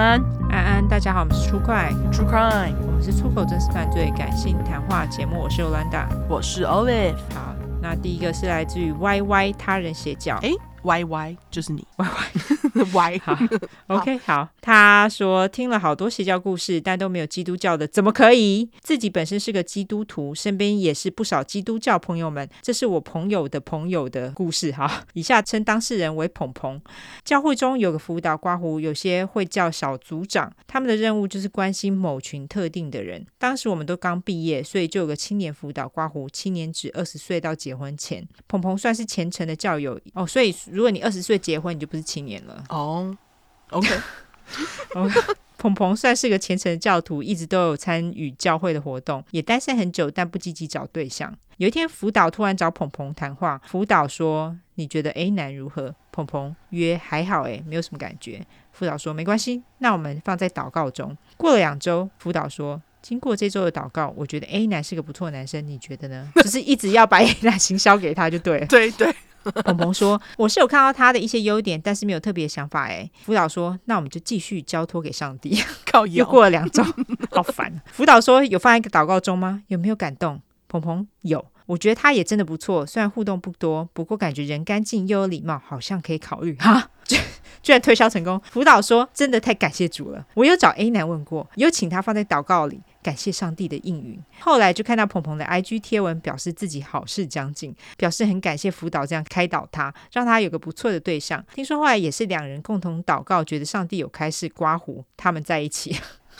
安，安安，大家好，我们是出快 True Crime，我们是出口真实犯罪感性谈话节目，我是 Olanda，我是 Olive。好，那第一个是来自于 YY 他人邪教，哎，Y Y 就是你，Y Y Y，好，OK，好。他说听了好多邪教故事，但都没有基督教的，怎么可以？自己本身是个基督徒，身边也是不少基督教朋友们。这是我朋友的朋友的故事哈。以下称当事人为鹏鹏。教会中有个辅导刮胡，有些会叫小组长，他们的任务就是关心某群特定的人。当时我们都刚毕业，所以就有个青年辅导刮胡，青年指二十岁到结婚前。鹏鹏算是虔诚的教友哦，所以如果你二十岁结婚，你就不是青年了 哦。Oh, OK。哦，鹏鹏算是个虔诚的教徒，一直都有参与教会的活动，也单身很久，但不积极找对象。有一天，辅导突然找鹏鹏谈话，辅导说：“你觉得 A 男如何？”鹏鹏约：“还好，诶，没有什么感觉。”辅导说：“没关系，那我们放在祷告中。”过了两周，辅导说：“经过这周的祷告，我觉得 A 男是个不错的男生，你觉得呢？” 就是一直要把 A 男行销给他就对了。对对。鹏鹏说：“我是有看到他的一些优点，但是没有特别想法。”哎，辅导说：“那我们就继续交托给上帝。”靠腰，又过了两周，好烦。辅导说：“有放在一个祷告中吗？有没有感动？”鹏鹏有，我觉得他也真的不错，虽然互动不多，不过感觉人干净又有礼貌，好像可以考虑哈。居然推销成功。辅导说：“真的太感谢主了。”我有找 A 男问过，有请他放在祷告里。感谢上帝的应允。后来就看到鹏鹏的 IG 贴文，表示自己好事将近，表示很感谢辅导这样开导他，让他有个不错的对象。听说后来也是两人共同祷告，觉得上帝有开始刮胡，他们在一起。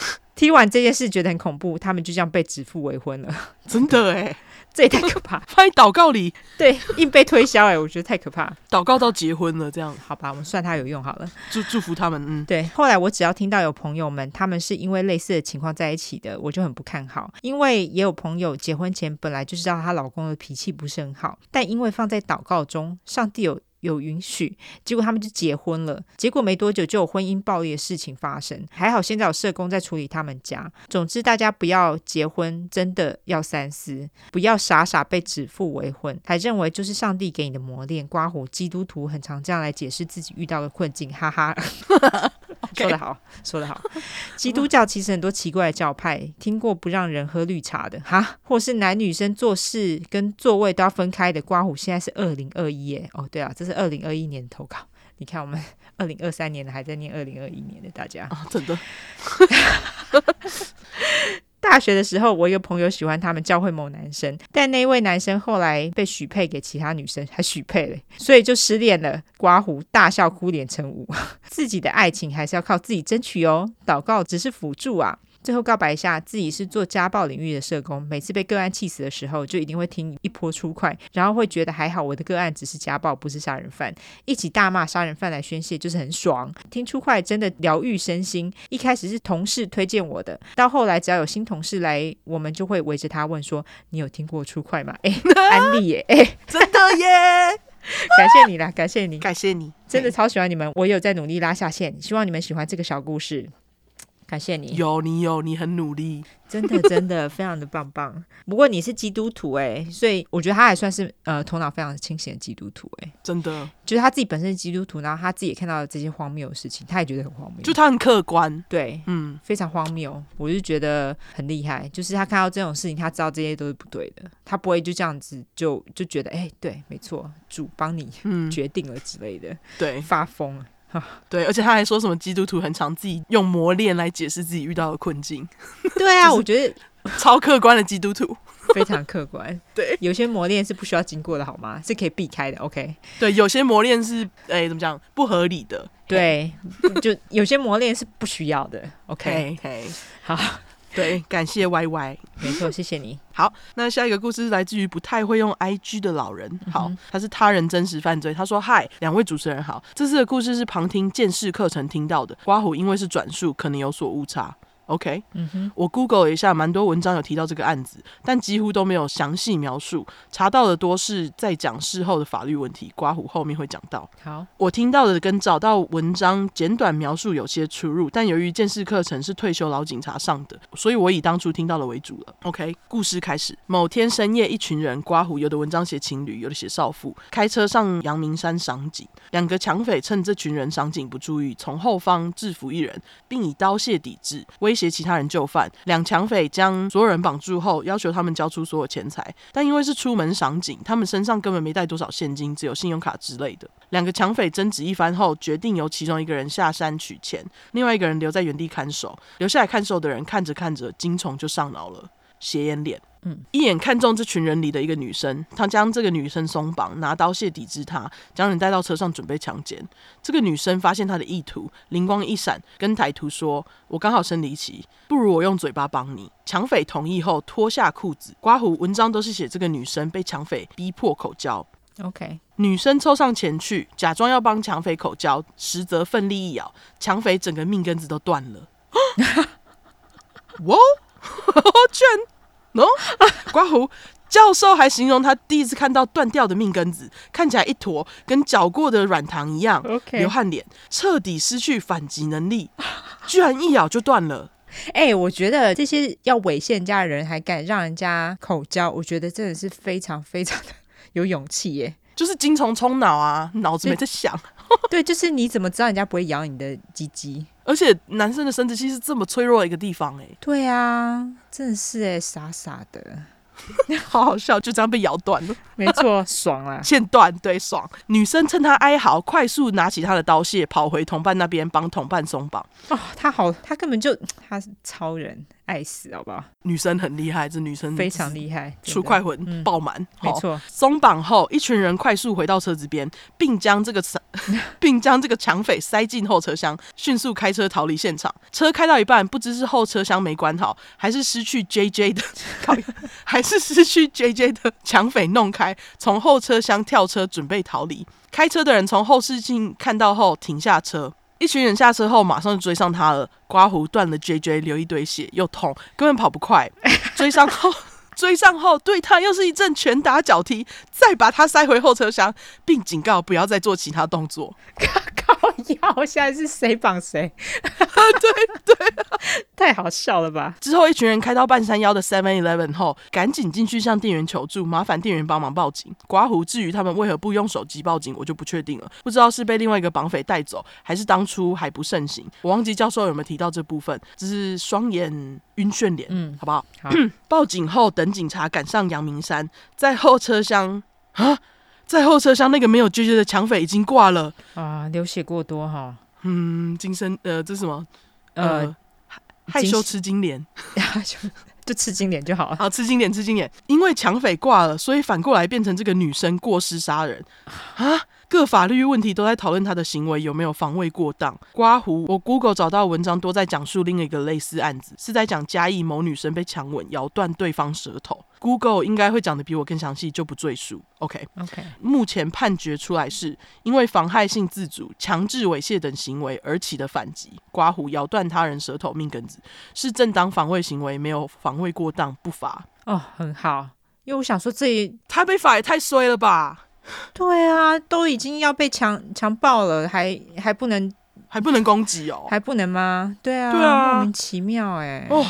听完这件事觉得很恐怖，他们就这样被指腹为婚了。真的哎。这也太可怕！放在祷告里，对，硬被推销哎，我觉得太可怕。祷告到结婚了，这样好吧，我们算他有用好了，祝祝福他们。嗯，对。后来我只要听到有朋友们他们是因为类似的情况在一起的，我就很不看好，因为也有朋友结婚前本来就知道她老公的脾气不是很好，但因为放在祷告中，上帝有。有允许，结果他们就结婚了。结果没多久就有婚姻暴力的事情发生。还好现在有社工在处理他们家。总之，大家不要结婚，真的要三思，不要傻傻被指腹为婚，还认为就是上帝给你的磨练。刮胡基督徒很常这样来解释自己遇到的困境，哈哈。说得好，说得好。基督教其实很多奇怪的教派，听过不让人喝绿茶的哈，或是男女生做事跟座位都要分开的。刮胡现在是二零二一耶，哦对啊，这是二零二一年的投稿。你看我们二零二三年的还在念二零二一年的，大家啊，真的。大学的时候，我一个朋友喜欢他们教会某男生，但那位男生后来被许配给其他女生，还许配了，所以就失恋了。刮胡大笑哭脸成舞，自己的爱情还是要靠自己争取哦，祷告只是辅助啊。最后告白一下，自己是做家暴领域的社工，每次被个案气死的时候，就一定会听一波出快，然后会觉得还好，我的个案只是家暴，不是杀人犯，一起大骂杀人犯来宣泄，就是很爽。听出快真的疗愈身心。一开始是同事推荐我的，到后来只要有新同事来，我们就会围着他问说：“你有听过出快吗？”哎，安利耶，哎，真的耶，感谢你啦，感谢你，感谢你，真的超喜欢你们，我有在努力拉下线，希望你们喜欢这个小故事。感谢你，有你有你很努力，真的真的非常的棒棒。不过你是基督徒哎，所以我觉得他还算是呃头脑非常清醒的基督徒哎，真的，就是他自己本身是基督徒，然后他自己也看到了这些荒谬的事情，他也觉得很荒谬，就他很客观，对，嗯，非常荒谬，我就觉得很厉害，就是他看到这种事情，他知道这些都是不对的，他不会就这样子就就觉得哎，对，没错，主帮你决定了之类的，嗯、对，发疯。对，而且他还说什么基督徒很常自己用磨练来解释自己遇到的困境。对啊，我觉得超客观的基督徒，非常客观。对，有些磨练是不需要经过的，好吗？是可以避开的。OK。对，有些磨练是哎，怎么讲？不合理的。对，就有些磨练是不需要的。OK。好。对，感谢 Y Y，没错，谢谢你。好，那下一个故事是来自于不太会用 I G 的老人。好，嗯、他是他人真实犯罪。他说：“嗨，两位主持人好，这次的故事是旁听见识课程听到的。刮胡因为是转述，可能有所误差。” OK，嗯哼，我 Google 了一下，蛮多文章有提到这个案子，但几乎都没有详细描述。查到的多是在讲事后的法律问题，刮胡后面会讲到。好，我听到的跟找到文章简短描述有些出入，但由于见识课程是退休老警察上的，所以我以当初听到的为主了。OK，故事开始。某天深夜，一群人刮胡，有的文章写情侣，有的写少妇，开车上阳明山赏景。两个抢匪趁这群人赏景不注意，从后方制服一人，并以刀械抵制，威胁其他人就范。两抢匪将所有人绑住后，要求他们交出所有钱财。但因为是出门赏景，他们身上根本没带多少现金，只有信用卡之类的。两个抢匪争执一番后，决定由其中一个人下山取钱，另外一个人留在原地看守。留下来看守的人看着看着，精虫就上脑了，斜眼脸。嗯，一眼看中这群人里的一个女生，他将这个女生松绑，拿刀械抵制她，将人带到车上准备强奸。这个女生发现他的意图，灵光一闪，跟歹徒说：“我刚好生理期，不如我用嘴巴帮你。”抢匪同意后脱下裤子，刮胡文章都是写这个女生被抢匪逼迫口交。OK，女生凑上前去，假装要帮抢匪口交，实则奋力一咬，抢匪整个命根子都断了。哇，居然！喏、no? 刮胡教授还形容他第一次看到断掉的命根子，看起来一坨跟搅过的软糖一样，Okay. 流汗脸，彻底失去反击能力，居然一咬就断了。哎、欸，我觉得这些要猥亵人家的人还敢让人家口交，我觉得真的是非常非常的 有勇气耶。就是精虫冲脑啊，脑子没在想。对，就是你怎么知道人家不会咬你的鸡鸡？而且男生的生殖器是这么脆弱的一个地方哎、欸。对啊，真的是哎，傻傻的。好好笑，就这样被咬断了。没错，爽啊，线断，对，爽。女生趁他哀嚎，快速拿起他的刀械，跑回同伴那边，帮同伴松绑。哦，他好，他根本就他是超人，爱死，好不好？女生很厉害，这女生非常厉害，出快魂、嗯、爆满。没错，松绑后，一群人快速回到车子边，并将这个 并将这个抢匪塞进后车厢，迅速开车逃离现场。车开到一半，不知是后车厢没关好，还是失去 JJ 的，还是失去 JJ 的抢匪弄开，从后车厢跳车准备逃离。开车的人从后视镜看到后停下车，一群人下车后马上就追上他了。刮胡断了 JJ，流一堆血，又痛，根本跑不快。追上后。追上后，对他又是一阵拳打脚踢，再把他塞回后车厢，并警告不要再做其他动作。靠腰，现在是谁绑谁？对 对、啊，太好笑了吧？之后，一群人开到半山腰的 Seven Eleven 后，赶紧进去向店员求助，麻烦店员帮忙报警。刮胡，至于他们为何不用手机报警，我就不确定了。不知道是被另外一个绑匪带走，还是当初还不盛行。我忘记教授有没有提到这部分，只是双眼晕眩脸，嗯，好不好？好。报警后，等警察赶上阳明山，在后车厢啊，在后车厢那个没有拒绝的抢匪已经挂了啊，流血过多哈。嗯，精神呃，这是什么？呃，害羞吃金莲，就吃金莲就好了。好，吃金莲，吃金莲。因为抢匪挂了，所以反过来变成这个女生过失杀人啊。各法律问题都在讨论他的行为有没有防卫过当。刮胡，我 Google 找到文章都在讲述另一个类似案子，是在讲嘉义某女生被强吻，咬断对方舌头。Google 应该会讲的比我更详细，就不赘述。OK OK。目前判决出来是因为妨害性自主、强制猥亵等行为而起的反击。刮胡咬断他人舌头命根子是正当防卫行为，没有防卫过当不罚。哦，很好，因为我想说这一他被罚也太衰了吧。对啊，都已经要被强强暴了，还还不能还不能攻击哦？还不能吗？对啊，对啊，莫名其妙哎。哦。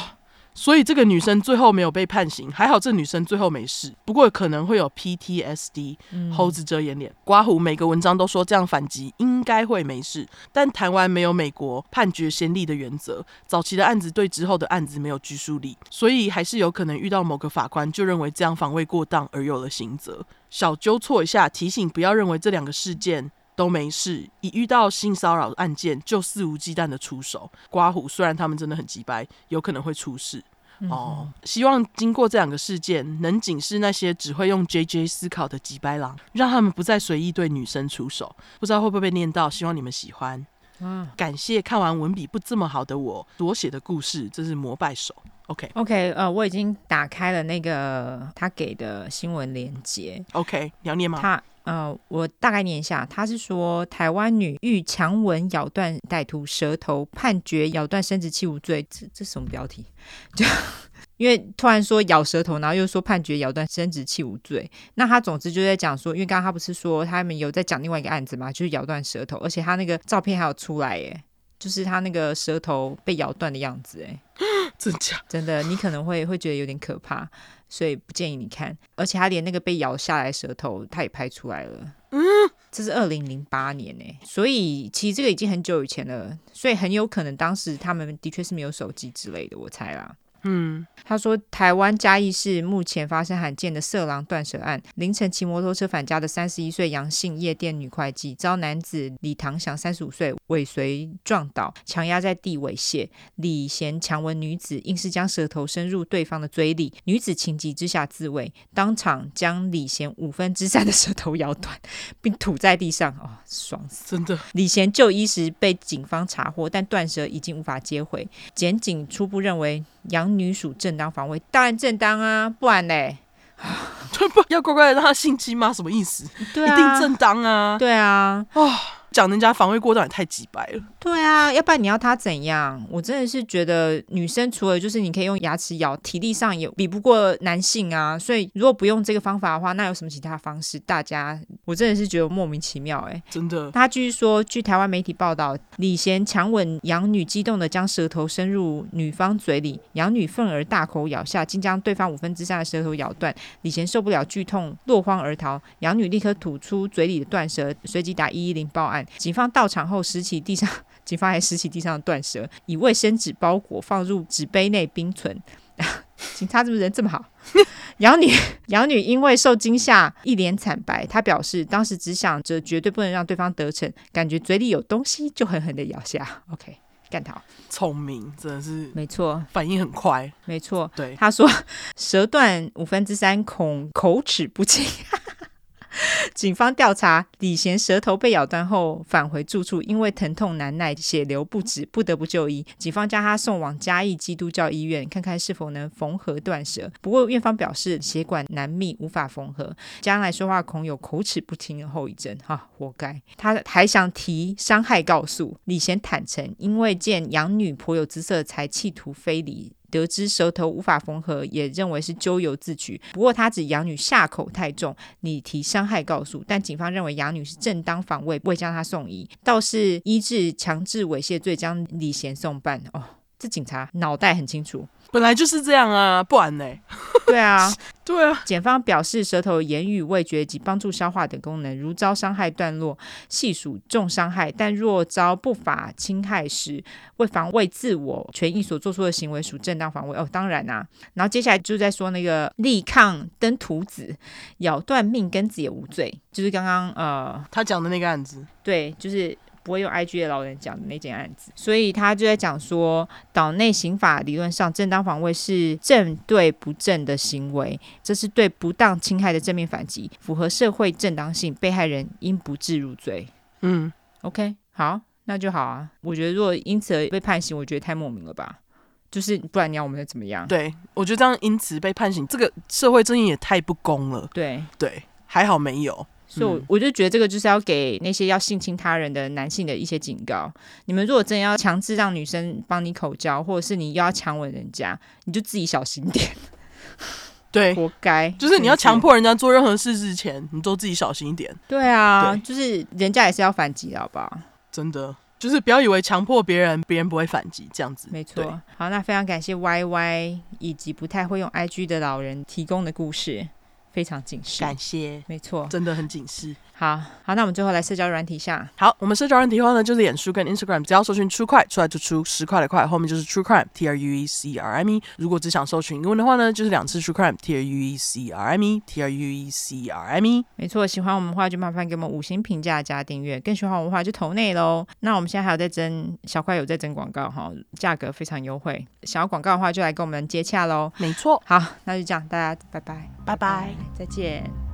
所以这个女生最后没有被判刑，还好这女生最后没事。不过可能会有 PTSD，猴子遮眼脸。刮胡每个文章都说这样反击应该会没事，但台湾没有美国判决先例的原则，早期的案子对之后的案子没有拘束力，所以还是有可能遇到某个法官就认为这样防卫过当而有了刑责。小纠错一下，提醒不要认为这两个事件都没事，一遇到性骚扰案件就肆无忌惮的出手。刮胡虽然他们真的很急掰，有可能会出事、嗯、哦。希望经过这两个事件，能警示那些只会用 JJ 思考的急白狼，让他们不再随意对女生出手。不知道会不会被念到，希望你们喜欢。嗯，感谢看完文笔不这么好的我所写的故事，这是膜拜手。OK OK，呃，我已经打开了那个他给的新闻链接。OK，你要念吗？他呃，我大概念一下，他是说台湾女遇强吻咬断歹徒舌头，判决咬断生殖器无罪。这这什么标题？就因为突然说咬舌头，然后又说判决咬断生殖器无罪。那他总之就在讲说，因为刚刚他不是说他们有在讲另外一个案子嘛，就是咬断舌头，而且他那个照片还有出来耶，就是他那个舌头被咬断的样子，哎，真假？真的，你可能会会觉得有点可怕。所以不建议你看，而且他连那个被咬下来舌头他也拍出来了。嗯，这是二零零八年呢，所以其实这个已经很久以前了，所以很有可能当时他们的确是没有手机之类的，我猜啦。嗯，他说台湾嘉义市目前发生罕见的色狼断舌案。凌晨骑摩托车返家的三十一岁杨姓夜店女会计，遭男子李唐祥三十五岁尾随撞倒，强压在地猥亵。李贤强吻女子，硬是将舌头伸入对方的嘴里，女子情急之下自卫，当场将李贤五分之三的舌头咬断，并吐在地上。哦，爽死！真的。李贤就医时被警方查获，但断舌已经无法接回。检警初步认为。杨女属正当防卫，当然正当啊，不然嘞，不要乖乖的让他性侵吗？什么意思？对啊，一定正当啊，对啊，啊。讲人家防卫过当也太鸡掰了。对啊，要不然你要他怎样？我真的是觉得女生除了就是你可以用牙齿咬，体力上也比不过男性啊。所以如果不用这个方法的话，那有什么其他方式？大家，我真的是觉得莫名其妙哎、欸。真的。他继续说，据台湾媒体报道，李贤强吻养女，激动的将舌头伸入女方嘴里，养女愤而大口咬下，竟将对方五分之三的舌头咬断。李贤受不了剧痛，落荒而逃。养女立刻吐出嘴里的断舌，随即打一一零报案。警方到场后，拾起地上，警方还拾起地上的断舌，以卫生纸包裹，放入纸杯内冰存。警察怎么人这么好？杨女，养女因为受惊吓，一脸惨白。她表示，当时只想着绝对不能让对方得逞，感觉嘴里有东西，就狠狠的咬下。OK，干他，聪明，真的是没错，反应很快，没错。对，他说 舌断五分之三，恐口齿不清。警方调查，李贤舌头被咬断后返回住处，因为疼痛难耐，血流不止，不得不就医。警方将他送往嘉义基督教医院，看看是否能缝合断舌。不过院方表示血管难密，无法缝合，将来说话恐有口齿不清的后遗症。哈，活该！他还想提伤害告诉。李贤坦承，因为见养女颇有姿色，才企图非礼。得知舌头无法缝合，也认为是咎由自取。不过他指养女下口太重，拟提伤害告诉。但警方认为养女是正当防卫，未将她送医，倒是医治强制猥亵罪将李贤送办。哦，这警察脑袋很清楚。本来就是这样啊，不然呢？对啊，对啊。检方表示，舌头言语、味觉及帮助消化等功能，如遭伤害段落，系属重伤害；但若遭不法侵害时，为防卫自我权益所做出的行为，属正当防卫。哦，当然啊。然后接下来就在说那个力抗登徒子，咬断命根子也无罪，就是刚刚呃他讲的那个案子。对，就是。不会用 IG 的老人讲的那件案子，所以他就在讲说，岛内刑法理论上正当防卫是正对不正的行为，这是对不当侵害的正面反击，符合社会正当性，被害人应不治入罪。嗯，OK，好，那就好啊。我觉得如果因此而被判刑，我觉得太莫名了吧？就是不然你要我们再怎么样？对，我觉得这样因此被判刑，这个社会正义也太不公了。对对，还好没有。所以，我我就觉得这个就是要给那些要性侵他人的男性的一些警告。你们如果真的要强制让女生帮你口交，或者是你又要强吻人家，你就自己小心点。对，活该。就是你要强迫人家做任何事之前，你都自己小心一点。对啊，对就是人家也是要反击的，好不好？真的，就是不要以为强迫别人，别人不会反击，这样子。没错。好，那非常感谢 Y Y 以及不太会用 IG 的老人提供的故事。非常警示，感谢，没错，真的很警示。好好，那我们最后来社交软体下。好，我们社交软体的话呢，就是脸书跟 Instagram，只要搜寻 True Crime 出来就出十块的块，后面就是 True Crime，T R U E C R I M E。如果只想搜寻英文的话呢，就是两次 True Crime，T R U E C R I M E，T R U E C R I M E。没错，喜欢我们的话就麻烦给我们五星评价加订阅，更喜欢我们的话就投内喽。那我们现在还有在征小块有在征广告哈，价格非常优惠，想要广告的话就来跟我们接洽喽。没错，好，那就这样，大家拜拜，拜拜，再见。